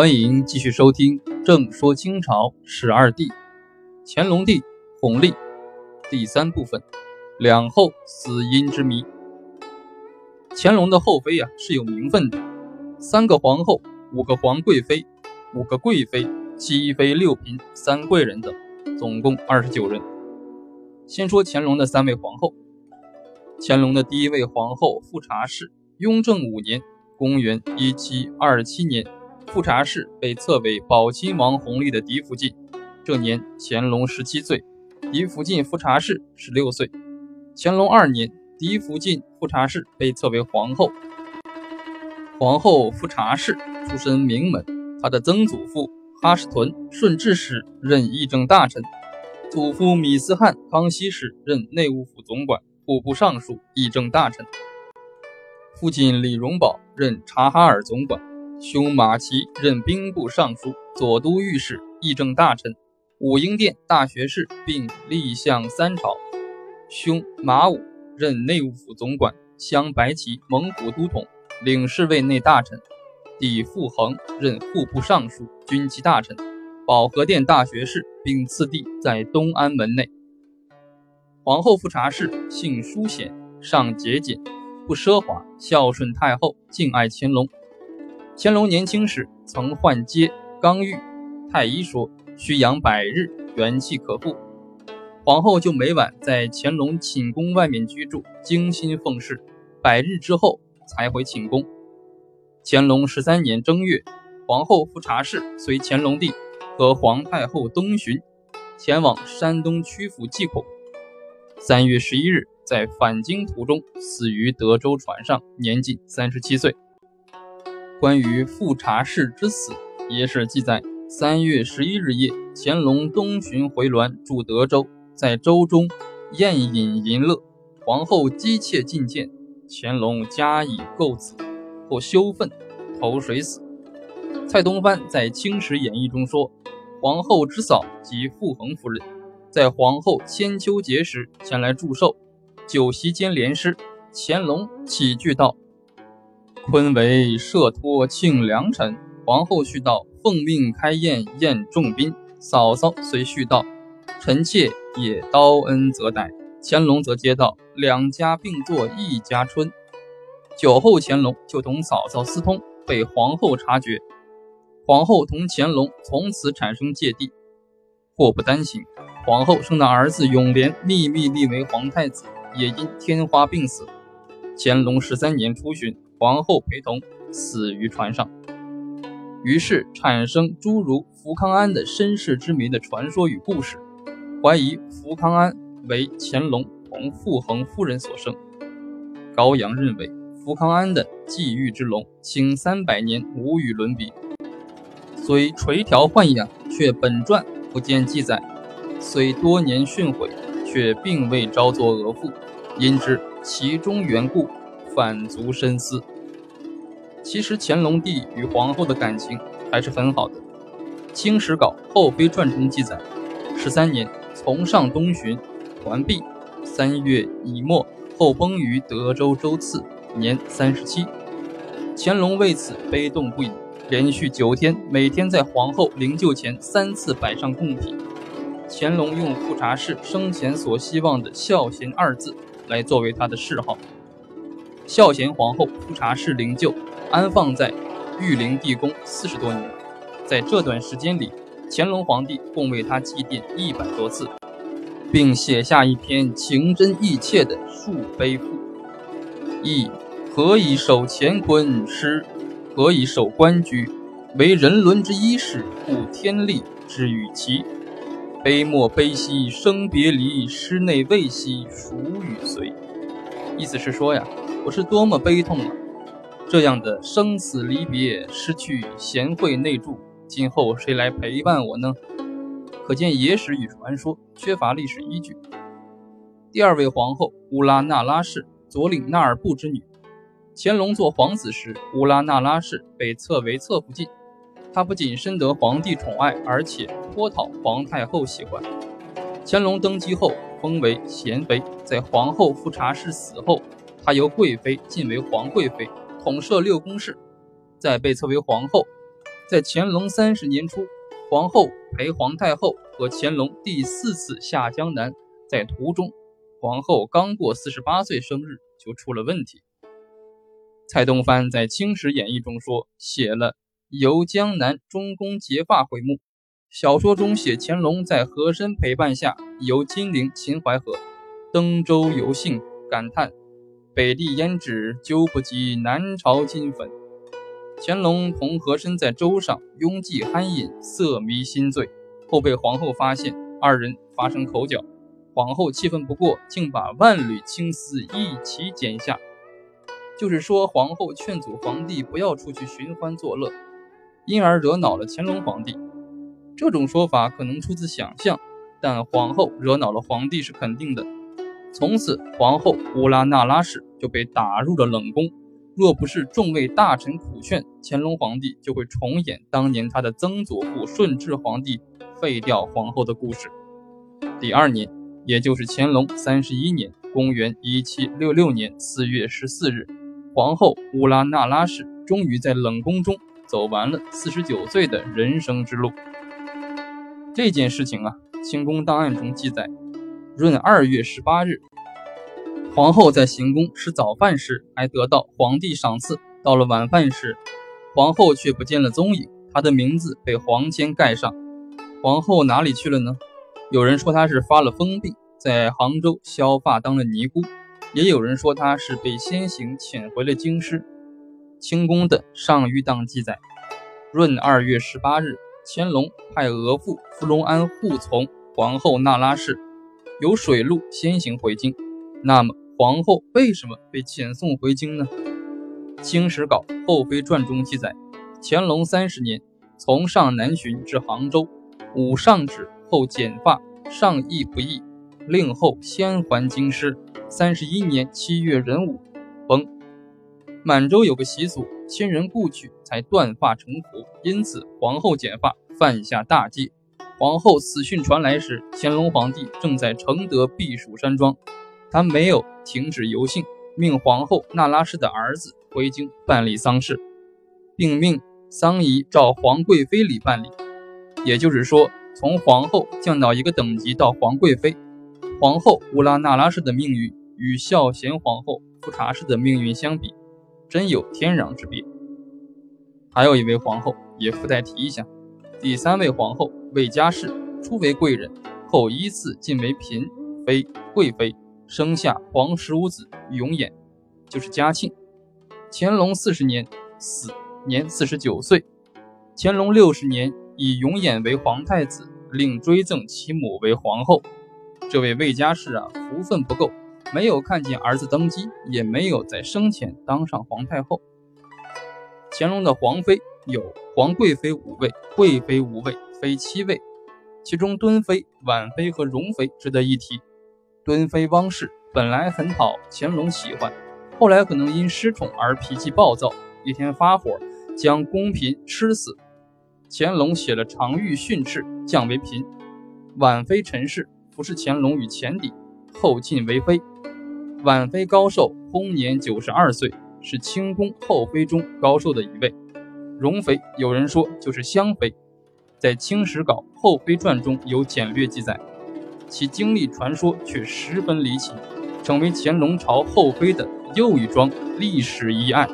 欢迎继续收听《正说清朝十二帝》，乾隆帝弘历第三部分：两后死因之谜。乾隆的后妃呀是有名分的，三个皇后，五个皇贵妃，五个贵妃，七妃六嫔，三贵人等，总共二十九人。先说乾隆的三位皇后。乾隆的第一位皇后富察氏，雍正五年（公元1727年）。富察氏被册为宝亲王弘历的嫡福晋，这年乾隆十七岁，嫡福晋富察氏十六岁。乾隆二年，嫡福晋富察氏被册为皇后。皇后富察氏出身名门，她的曾祖父哈什屯顺治时任议政大臣，祖父米斯汗康熙时任内务府总管、户部尚书、议政大臣。父亲李荣保任察哈尔总管。兄马齐任兵部尚书、左都御史、议政大臣，武英殿大学士，并立相三朝。兄马武任内务府总管，镶白旗蒙古都统，领侍卫内大臣。弟傅恒任户部尚书、军机大臣，保和殿大学士，并次第在东安门内。皇后富察氏性淑贤，尚节俭，不奢华，孝顺太后，敬爱乾隆。乾隆年轻时曾患疖刚愈，太医说需养百日，元气可复。皇后就每晚在乾隆寝宫外面居住，精心奉侍，百日之后才回寝宫。乾隆十三年正月，皇后富察氏随乾隆帝和皇太后东巡，前往山东曲阜祭孔。三月十一日，在返京途中死于德州船上，年仅三十七岁。关于富察氏之死，也是记载：三月十一日夜，乾隆东巡回銮，驻德州，在州中宴饮淫乐，皇后姬妾进见，乾隆加以构子，或羞愤，投水死。蔡东藩在《清史演义》中说，皇后之嫂即傅恒夫人，在皇后千秋节时前来祝寿，酒席间连诗，乾隆起句道。坤为摄托庆良辰，皇后续道：“奉命开宴，宴众宾。”嫂嫂随续道：“臣妾也刀恩则待。”乾隆则接道：“两家并作一家春。”酒后，乾隆就同嫂嫂私通，被皇后察觉。皇后同乾隆从此产生芥蒂。祸不单行，皇后生的儿子永琏秘密立为皇太子，也因天花病死。乾隆十三年初巡。皇后陪同死于船上，于是产生诸如福康安的身世之谜的传说与故事，怀疑福康安为乾隆同傅恒夫人所生。高阳认为福康安的际遇之龙，清三百年无与伦比，虽垂髫豢养，却本传不见记载；虽多年训诲，却并未招作额驸，因之其中缘故。反足深思。其实乾隆帝与皇后的感情还是很好的，《清史稿·后妃传》中记载：十三年从上东巡，完毕，三月乙末，后崩于德州州刺，年三十七。乾隆为此悲动不已，连续九天，每天在皇后灵柩前三次摆上贡品。乾隆用富察氏生前所希望的“孝贤”二字来作为他的谥号。孝贤皇后富察氏灵柩安放在玉陵地宫四十多年，在这段时间里，乾隆皇帝共为她祭奠一百多次，并写下一篇情真意切的述碑赋：意何以守乾坤师，何以守官居？为人伦之一始，故天力之与其。悲莫悲兮生别离，师内未息孰与随？意思是说呀。我是多么悲痛啊！这样的生死离别，失去贤惠内助，今后谁来陪伴我呢？可见野史与传说缺乏历史依据。第二位皇后乌拉那拉氏，左领纳尔部之女。乾隆做皇子时，乌拉那拉氏被册为侧福晋。她不仅深得皇帝宠爱，而且颇讨皇太后喜欢。乾隆登基后，封为贤妃。在皇后富察氏死后。她由贵妃晋为皇贵妃，统摄六宫事，在被册为皇后，在乾隆三十年初，皇后陪皇太后和乾隆第四次下江南，在途中，皇后刚过四十八岁生日就出了问题。蔡东藩在《清史演义》中说，写了游江南中宫结发回目。小说中写乾隆在和珅陪伴下游金陵、秦淮河，登舟游幸，感叹北地胭脂究不及南朝金粉。乾隆同和珅在舟上拥挤酣饮，色迷心醉，后被皇后发现，二人发生口角。皇后气愤不过，竟把万缕青丝一起剪下。就是说，皇后劝阻皇帝不要出去寻欢作乐，因而惹恼了乾隆皇帝。这种说法可能出自想象，但皇后惹恼了皇帝是肯定的。从此，皇后乌拉那拉氏就被打入了冷宫。若不是众位大臣苦劝，乾隆皇帝就会重演当年他的曾祖父顺治皇帝废掉皇后的故事。第二年，也就是乾隆三十一年（公元一七六六年）四月十四日，皇后乌拉那拉氏终于在冷宫中走完了四十九岁的人生之路。这件事情啊，清宫档案中记载：闰二月十八日。皇后在行宫吃早饭时，还得到皇帝赏赐。到了晚饭时，皇后却不见了踪影，她的名字被黄签盖上。皇后哪里去了呢？有人说她是发了疯病，在杭州削发当了尼姑；也有人说她是被先行遣回了京师。清宫的上谕档记载：闰二月十八日，乾隆派额驸福隆安护从皇后那拉氏，由水路先行回京。那么。皇后为什么被遣送回京呢？《清史稿·后妃传》中记载，乾隆三十年，从上南巡至杭州，午上旨后剪发，上意不义，令后先还京师。三十一年七月壬午，崩。满洲有个习俗，亲人故去才断发成服，因此皇后剪发犯下大忌。皇后死讯传来时，乾隆皇帝正在承德避暑山庄。他没有停止游幸，命皇后那拉氏的儿子回京办理丧事，并命丧仪照皇贵妃礼办理。也就是说，从皇后降到一个等级到皇贵妃。皇后乌拉那拉氏的命运与孝贤皇后富察氏的命运相比，真有天壤之别。还有一位皇后也附带提一下，第三位皇后魏佳氏初为贵人，后依次晋为嫔妃、贵妃。生下皇十五子永琰，就是嘉庆。乾隆四十年死，年四十九岁。乾隆六十年以永琰为皇太子，令追赠其母为皇后。这位魏家氏啊，福分不够，没有看见儿子登基，也没有在生前当上皇太后。乾隆的皇妃有皇贵妃五位，贵妃五位，妃七位，其中敦妃、婉妃和容妃值得一提。敦妃汪氏本来很讨乾隆喜欢，后来可能因失宠而脾气暴躁，一天发火将宫嫔吃死。乾隆写了长谕训斥，降为嫔。婉妃陈氏服侍乾隆与前邸，后晋为妃。婉妃高寿薨年九十二岁，是清宫后妃中高寿的一位。容妃有人说就是香妃，在《清史稿·后妃传》中有简略记载。其经历传说却十分离奇，成为乾隆朝后妃的又一桩历史疑案。